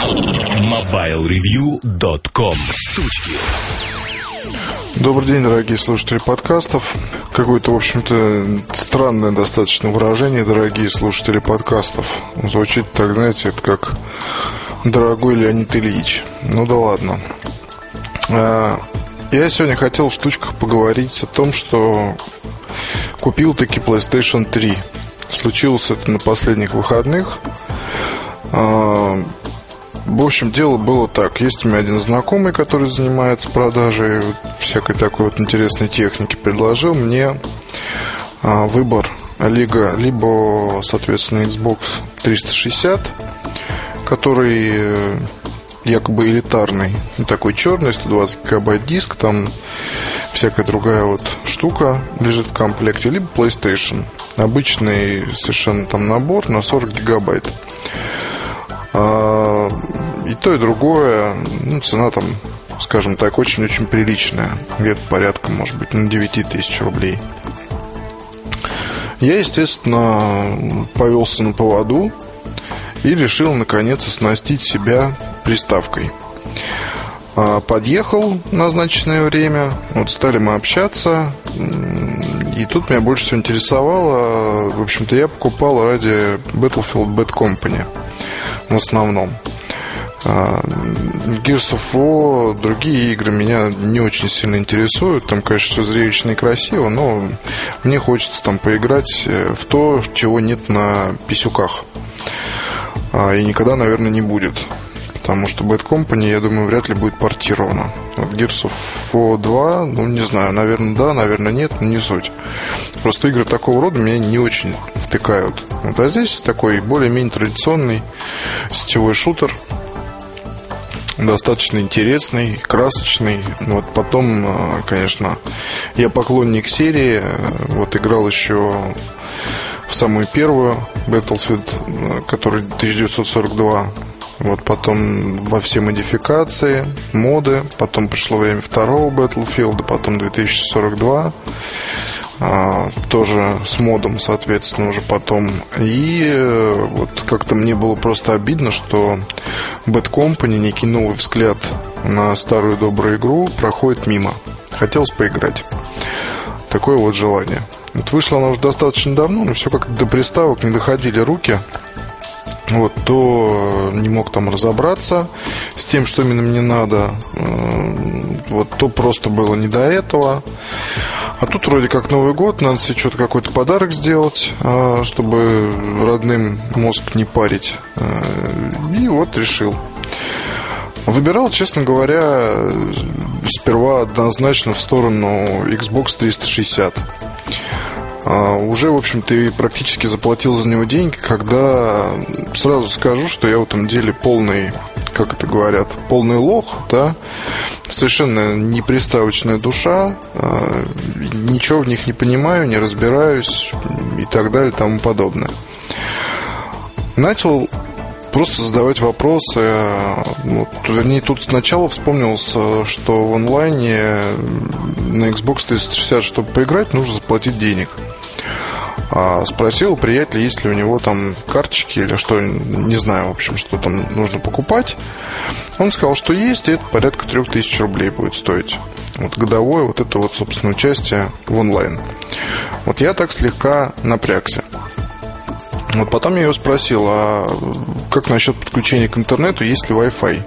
MobileReview.com Штучки Добрый день, дорогие слушатели подкастов. Какое-то, в общем-то, странное достаточно выражение, дорогие слушатели подкастов. Звучит так, знаете, это как дорогой Леонид Ильич. Ну да ладно. А, я сегодня хотел в штучках поговорить о том, что купил таки PlayStation 3. Случилось это на последних выходных. В общем, дело было так. Есть у меня один знакомый, который занимается продажей всякой такой вот интересной техники. Предложил мне а, выбор лига, либо, соответственно, Xbox 360, который э, якобы элитарный, ну, такой черный, 120 гигабайт диск, там всякая другая вот штука лежит в комплекте, либо PlayStation. Обычный совершенно там набор на 40 гигабайт. А, и то, и другое, ну, цена там, скажем так, очень-очень приличная. Где-то порядка, может быть, на 9 тысяч рублей. Я, естественно, повелся на поводу и решил, наконец, оснастить себя приставкой. А, подъехал в назначенное время, вот стали мы общаться, и тут меня больше всего интересовало, в общем-то, я покупал ради Battlefield Bad Company – в основном. А, Gears of War, другие игры меня не очень сильно интересуют. Там, конечно, все зрелищно и красиво, но мне хочется там поиграть э, в то, чего нет на писюках. А, и никогда, наверное, не будет. Потому что Bad Company, я думаю, вряд ли будет портировано. Вот Gears of War 2, ну, не знаю, наверное, да, наверное, нет, но не суть. Просто игры такого рода меня не очень втыкают. Вот, а здесь такой более-менее традиционный сетевой шутер, достаточно интересный, красочный. Вот потом, э, конечно, я поклонник серии. Вот играл еще в самую первую Battlefield, э, который 1942. Вот потом во все модификации, моды. Потом пришло время второго Battlefield, потом 2042. А, тоже с модом, соответственно, уже потом. И э, вот как-то мне было просто обидно, что Bad Company, некий новый взгляд на старую добрую игру проходит мимо. Хотелось поиграть. Такое вот желание. Вот вышла она уже достаточно давно, но все как-то до приставок не доходили руки вот, то не мог там разобраться с тем, что именно мне надо, вот, то просто было не до этого. А тут вроде как Новый год, надо себе что-то какой-то подарок сделать, а, чтобы родным мозг не парить. И вот решил. Выбирал, честно говоря, сперва однозначно в сторону Xbox 360. А, уже, в общем-то, и практически заплатил за него деньги, когда сразу скажу, что я в этом деле полный, как это говорят, полный лох, да, совершенно неприставочная душа, а, ничего в них не понимаю, не разбираюсь и так далее и тому подобное. Начал просто задавать вопросы. Вот, вернее, тут сначала вспомнился, что в онлайне на Xbox 360, чтобы поиграть, нужно заплатить денег. А спросил у приятеля, есть ли у него там карточки или что, не знаю, в общем, что там нужно покупать. Он сказал, что есть, и это порядка 3000 рублей будет стоить. Вот годовое вот это вот, собственно, участие в онлайн. Вот я так слегка напрягся. Вот потом я его спросил, а как насчет подключения к интернету, есть ли Wi-Fi?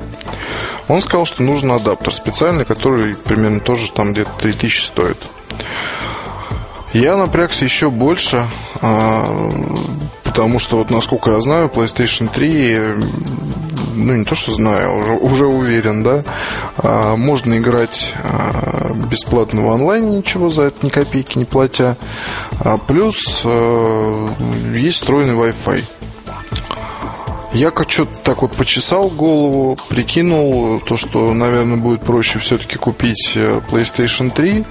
Он сказал, что нужен адаптер специальный, который примерно тоже там где-то 3000 стоит. Я напрягся еще больше, а, потому что, вот насколько я знаю, PlayStation 3, ну не то что знаю, уже, уже уверен, да, а, можно играть а, бесплатно в онлайне, ничего за это ни копейки не платя, плюс есть встроенный Wi-Fi. Я как что-то так вот почесал голову, прикинул то, что, наверное, будет проще все-таки купить э, PlayStation 3,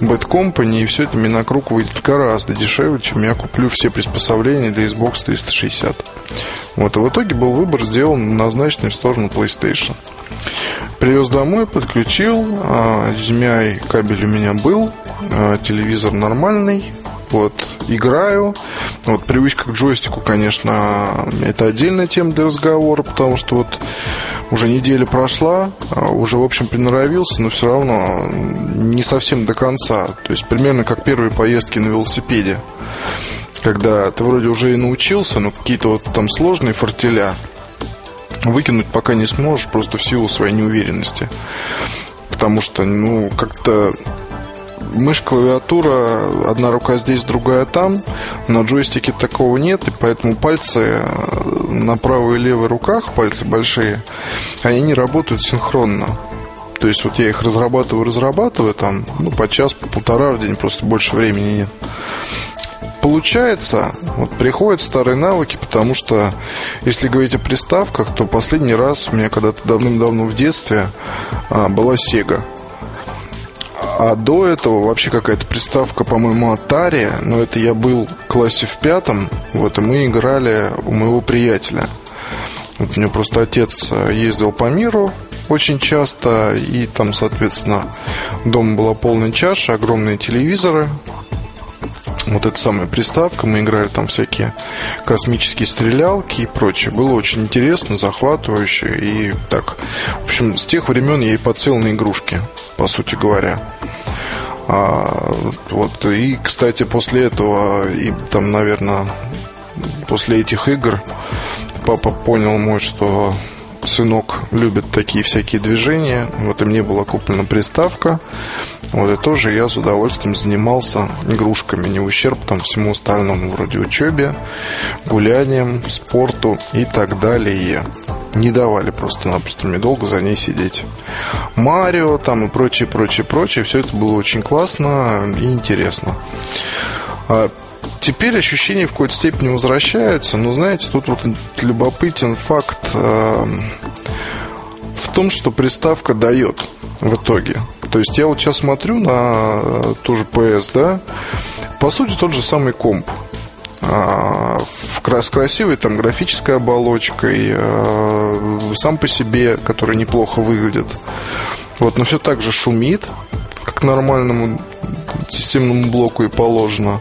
Bad Company, и все это мне на круг выйдет гораздо дешевле, чем я куплю все приспособления для Xbox 360. Вот, и в итоге был выбор сделан назначенный в сторону PlayStation. Привез домой, подключил, HDMI а, кабель у меня был, а, телевизор нормальный, вот, играю. Вот, привычка к джойстику, конечно, это отдельная тема для разговора, потому что вот уже неделя прошла, а уже, в общем, приноровился, но все равно не совсем до конца. То есть примерно как первые поездки на велосипеде когда ты вроде уже и научился, но какие-то вот там сложные фортеля выкинуть пока не сможешь, просто в силу своей неуверенности. Потому что, ну, как-то мышь, клавиатура, одна рука здесь, другая там. На джойстике такого нет, и поэтому пальцы на правой и левой руках, пальцы большие, они не работают синхронно. То есть вот я их разрабатываю, разрабатываю, там, ну, по час, по полтора в день, просто больше времени нет получается, вот приходят старые навыки, потому что если говорить о приставках, то последний раз у меня когда-то давным-давно в детстве а, была Sega. А до этого вообще какая-то приставка, по-моему, Atari, но это я был в классе в пятом, вот, и мы играли у моего приятеля. Вот у меня просто отец а, ездил по миру очень часто, и там, соответственно, дома была полная чаша, огромные телевизоры, вот эта самая приставка, мы играли там всякие космические стрелялки и прочее. Было очень интересно, захватывающе и так. В общем, с тех времен я и подсел на игрушки, по сути говоря. А, вот, и, кстати, после этого, и там, наверное, после этих игр папа понял мой, что сынок любит такие всякие движения. Вот и мне была куплена приставка. Вот и тоже я с удовольствием занимался игрушками, не ущерб там всему остальному, вроде учебе, гулянием, спорту и так далее. Не давали просто-напросто мне долго за ней сидеть. Марио там и прочее, прочее, прочее. Все это было очень классно и интересно. Теперь ощущения в какой-то степени возвращаются, но знаете, тут вот любопытен факт э, в том, что приставка дает в итоге. То есть я вот сейчас смотрю на э, ту же PS, да, по сути тот же самый комп. А, с красивой там графической оболочкой, э, сам по себе, который неплохо выглядит. Вот, но все так же шумит, как нормальному системному блоку и положено.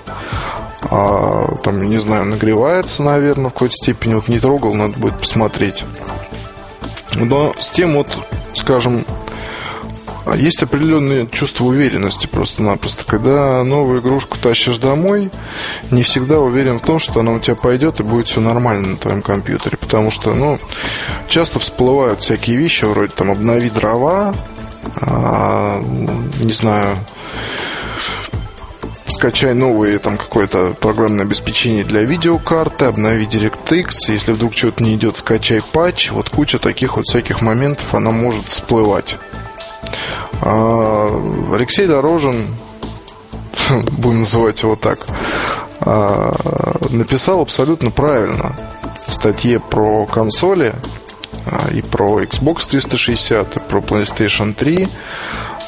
А, там, не знаю, нагревается, наверное, в какой-то степени. Вот не трогал, надо будет посмотреть. Но с тем вот, скажем, есть определенное чувство уверенности просто-напросто. Когда новую игрушку тащишь домой, не всегда уверен в том, что она у тебя пойдет и будет все нормально на твоем компьютере. Потому что, ну, часто всплывают всякие вещи, вроде там обнови дрова, а, не знаю, скачай новое там какое-то программное обеспечение для видеокарты, обнови DirectX, если вдруг что-то не идет, скачай патч, вот куча таких вот всяких моментов, она может всплывать. А, Алексей Дорожин, будем называть его так, а, написал абсолютно правильно в статье про консоли а, и про Xbox 360, и про PlayStation 3 а,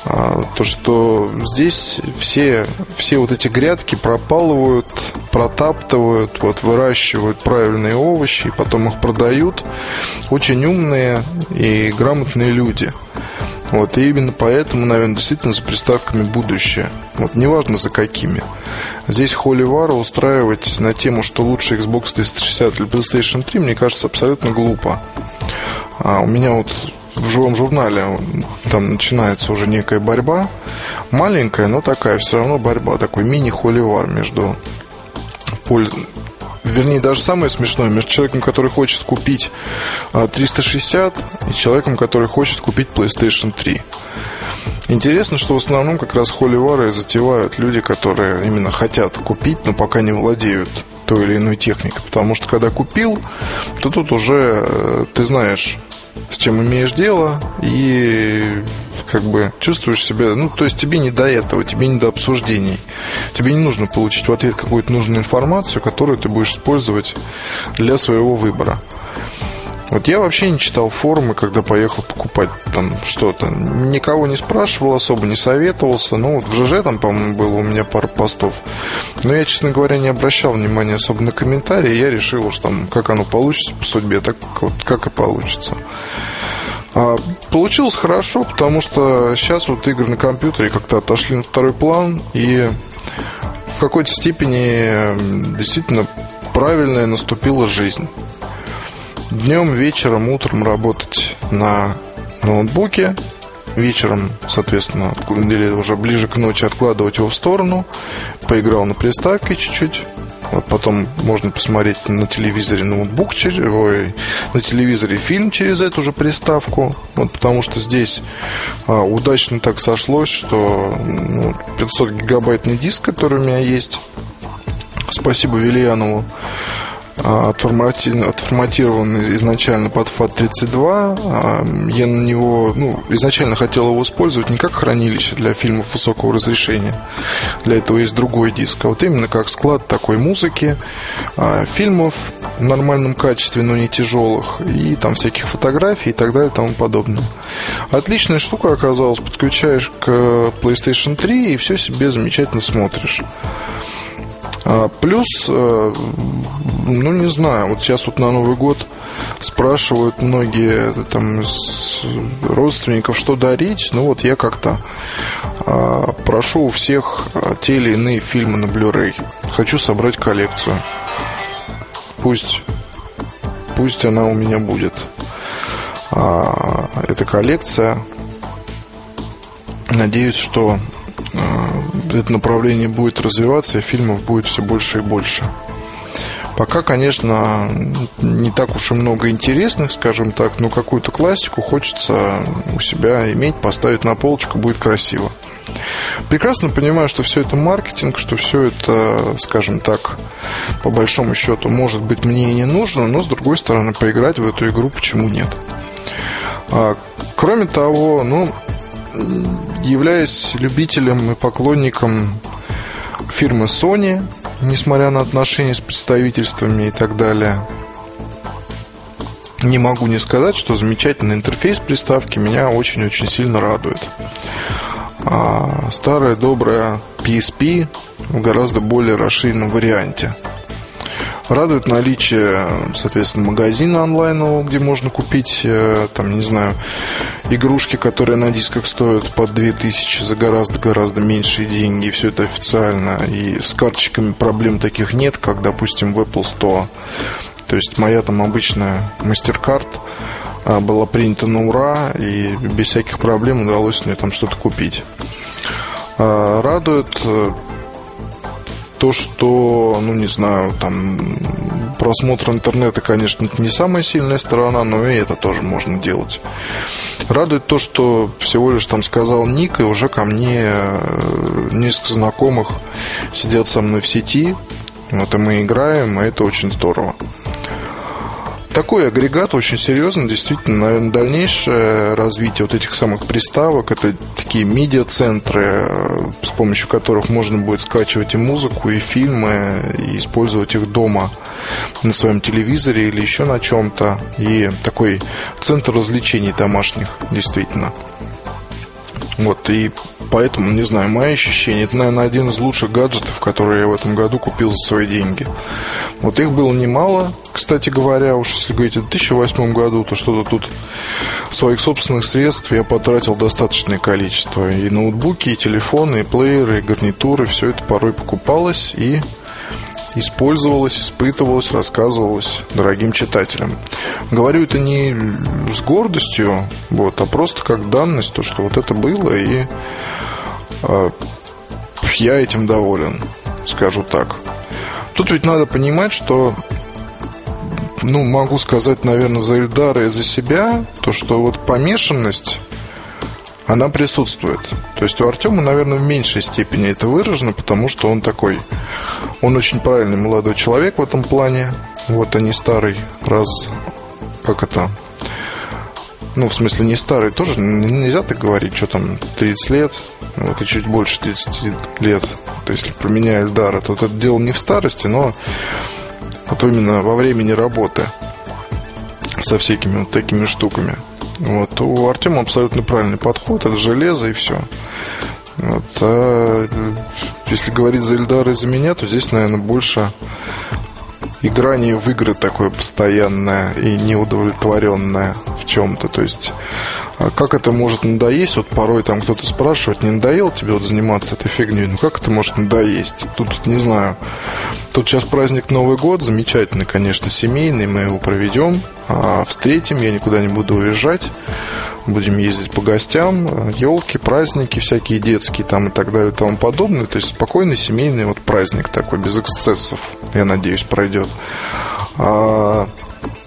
то, что здесь все, все вот эти грядки пропалывают, протаптывают, вот, выращивают правильные овощи, потом их продают очень умные и грамотные люди. Вот, и именно поэтому, наверное, действительно за приставками будущее. Вот, неважно за какими. Здесь холивара устраивать на тему, что лучше Xbox 360 или PlayStation 3, мне кажется, абсолютно глупо. А у меня вот в живом журнале там начинается уже некая борьба. Маленькая, но такая все равно борьба. Такой мини-холивар между вернее, даже самое смешное, между человеком, который хочет купить 360 а, и человеком, который хочет купить PlayStation 3. Интересно, что в основном как раз холивары затевают люди, которые именно хотят купить, но пока не владеют той или иной техникой. Потому что когда купил, то тут уже э, ты знаешь, с чем имеешь дело, и как бы чувствуешь себя, ну, то есть тебе не до этого, тебе не до обсуждений. Тебе не нужно получить в ответ какую-то нужную информацию, которую ты будешь использовать для своего выбора. Вот я вообще не читал форумы, когда поехал покупать там что-то. Никого не спрашивал особо, не советовался. Ну, вот в ЖЖ там, по-моему, было у меня пара постов. Но я, честно говоря, не обращал внимания особо на комментарии. Я решил, что там, как оно получится по судьбе, так вот как и получится. А, получилось хорошо, потому что сейчас вот игры на компьютере как-то отошли на второй план, и в какой-то степени действительно правильная наступила жизнь. Днем, вечером, утром работать на ноутбуке, вечером, соответственно, или уже ближе к ночи откладывать его в сторону, поиграл на приставке чуть-чуть, вот потом можно посмотреть на телевизоре ноутбук, ой, на телевизоре фильм через эту же приставку. Вот потому что здесь а, удачно так сошлось, что ну, 500 гигабайтный диск, который у меня есть, спасибо Вильянову, отформатирован изначально под FAT32. А, я на него, ну, изначально хотел его использовать не как хранилище для фильмов высокого разрешения. Для этого есть другой диск. А вот именно как склад такой музыки, а, фильмов в нормальном качестве, но не тяжелых, и там всяких фотографий и так далее и тому подобное. Отличная штука оказалась. Подключаешь к PlayStation 3 и все себе замечательно смотришь. А, плюс, э, ну не знаю, вот сейчас вот на Новый год спрашивают многие там из родственников, что дарить. Ну вот я как-то а, прошу у всех а, те или иные фильмы на Blu-ray. Хочу собрать коллекцию. Пусть, пусть она у меня будет. Эта коллекция. Надеюсь, что это направление будет развиваться, и фильмов будет все больше и больше. Пока, конечно, не так уж и много интересных, скажем так, но какую-то классику хочется у себя иметь, поставить на полочку, будет красиво. Прекрасно понимаю, что все это маркетинг, что все это, скажем так, по большому счету, может быть, мне и не нужно, но, с другой стороны, поиграть в эту игру почему нет. А, кроме того, ну, являясь любителем и поклонником фирмы Sony, несмотря на отношения с представительствами и так далее, не могу не сказать, что замечательный интерфейс приставки меня очень-очень сильно радует. А старая добрая PSP в гораздо более расширенном варианте – Радует наличие, соответственно, магазина онлайнового, где можно купить, э, там, не знаю, игрушки, которые на дисках стоят по 2000 за гораздо-гораздо меньшие деньги. И все это официально. И с карточками проблем таких нет, как, допустим, в Apple Store. То есть моя там обычная MasterCard а, была принята на ура, и без всяких проблем удалось мне там что-то купить. А, радует э, то, что, ну, не знаю, там просмотр интернета, конечно, не самая сильная сторона, но и это тоже можно делать. Радует то, что всего лишь там сказал Ник, и уже ко мне э, несколько знакомых сидят со мной в сети. Вот и мы играем, и это очень здорово такой агрегат очень серьезно, действительно, наверное, дальнейшее развитие вот этих самых приставок, это такие медиа-центры, э, с помощью которых можно будет скачивать и музыку, и фильмы, и использовать их дома на своем телевизоре или еще на чем-то. И такой центр развлечений домашних, действительно. Вот, и поэтому, не знаю, мои ощущения, это, наверное, один из лучших гаджетов, которые я в этом году купил за свои деньги. Вот их было немало, кстати говоря, уж если говорить о 2008 году, то что-то тут своих собственных средств я потратил достаточное количество. И ноутбуки, и телефоны, и плееры, и гарнитуры, все это порой покупалось и использовалось, испытывалось, рассказывалось дорогим читателям. Говорю это не с гордостью, вот, а просто как данность, то, что вот это было, и э, я этим доволен, скажу так. Тут ведь надо понимать, что ну, могу сказать, наверное, за Эльдара и за себя, то, что вот помешанность она присутствует. То есть у Артема, наверное, в меньшей степени это выражено, потому что он такой, он очень правильный молодой человек в этом плане. Вот, а не старый, раз, как это, ну, в смысле, не старый, тоже нельзя так говорить, что там, 30 лет, вот, и чуть больше 30 лет. То есть, если про меня Эльдара, то это дело не в старости, но вот именно во времени работы со всякими вот такими штуками. Вот. У Артема абсолютно правильный подход. Это железо и все. Вот. А если говорить за Эльдара и за меня, то здесь, наверное, больше играние в игры такое постоянное и неудовлетворенное в чем-то. То есть, как это может надоесть? Вот порой там кто-то спрашивает, не надоело тебе вот заниматься этой фигней? Ну, как это может надоесть? Тут, не знаю. Тут сейчас праздник Новый год, замечательный, конечно, семейный, мы его проведем, а встретим, я никуда не буду уезжать. Будем ездить по гостям, елки, праздники всякие детские там и так далее и тому подобное. То есть спокойный семейный вот праздник такой, без эксцессов, я надеюсь, пройдет. А,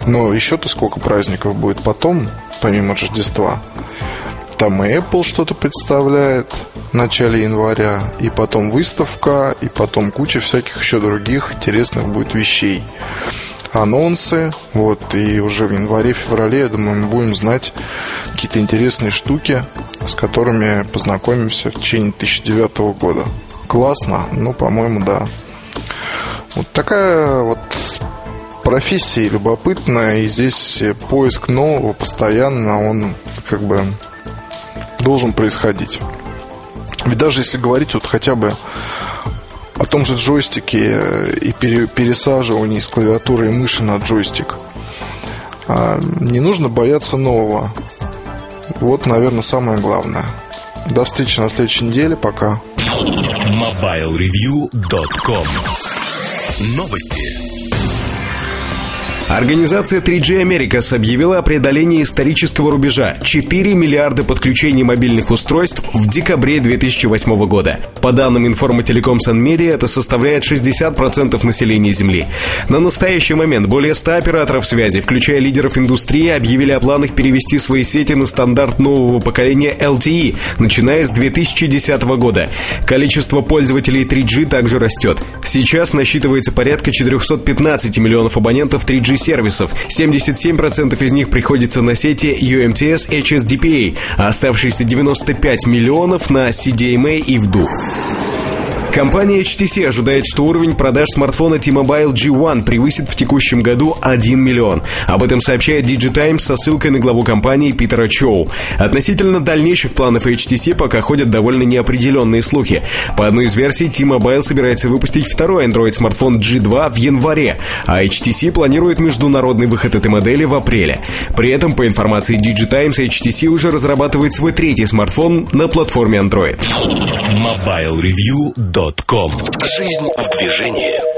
но еще-то сколько праздников будет потом, помимо Рождества. Там и Apple что-то представляет в начале января, и потом выставка, и потом куча всяких еще других интересных будет вещей анонсы. Вот, и уже в январе-феврале, я думаю, мы будем знать какие-то интересные штуки, с которыми познакомимся в течение 2009 года. Классно? Ну, по-моему, да. Вот такая вот профессия любопытная, и здесь поиск нового постоянно, он как бы должен происходить. Ведь даже если говорить вот хотя бы о том же джойстике э, и пересаживании с клавиатуры и мыши на джойстик. А, не нужно бояться нового. Вот, наверное, самое главное. До встречи на следующей неделе. Пока. MobileReview.com Новости. Организация 3G Americas объявила о преодолении исторического рубежа – 4 миллиарда подключений мобильных устройств в декабре 2008 года. По данным Информателеком Сан-Медиа, это составляет 60% населения Земли. На настоящий момент более 100 операторов связи, включая лидеров индустрии, объявили о планах перевести свои сети на стандарт нового поколения LTE, начиная с 2010 года. Количество пользователей 3G также растет. Сейчас насчитывается порядка 415 миллионов абонентов 3G сервисов. 77% из них приходится на сети UMTS HSDPA, а оставшиеся 95 миллионов на CDMA и VDU. Компания HTC ожидает, что уровень продаж смартфона T-Mobile G1 превысит в текущем году 1 миллион. Об этом сообщает DigiTimes со ссылкой на главу компании Питера Чоу. Относительно дальнейших планов HTC пока ходят довольно неопределенные слухи. По одной из версий, T-Mobile собирается выпустить второй Android-смартфон G2 в январе, а HTC планирует международный выход этой модели в апреле. При этом, по информации DigiTimes, HTC уже разрабатывает свой третий смартфон на платформе Android. MobileReview.com Жизнь в движении.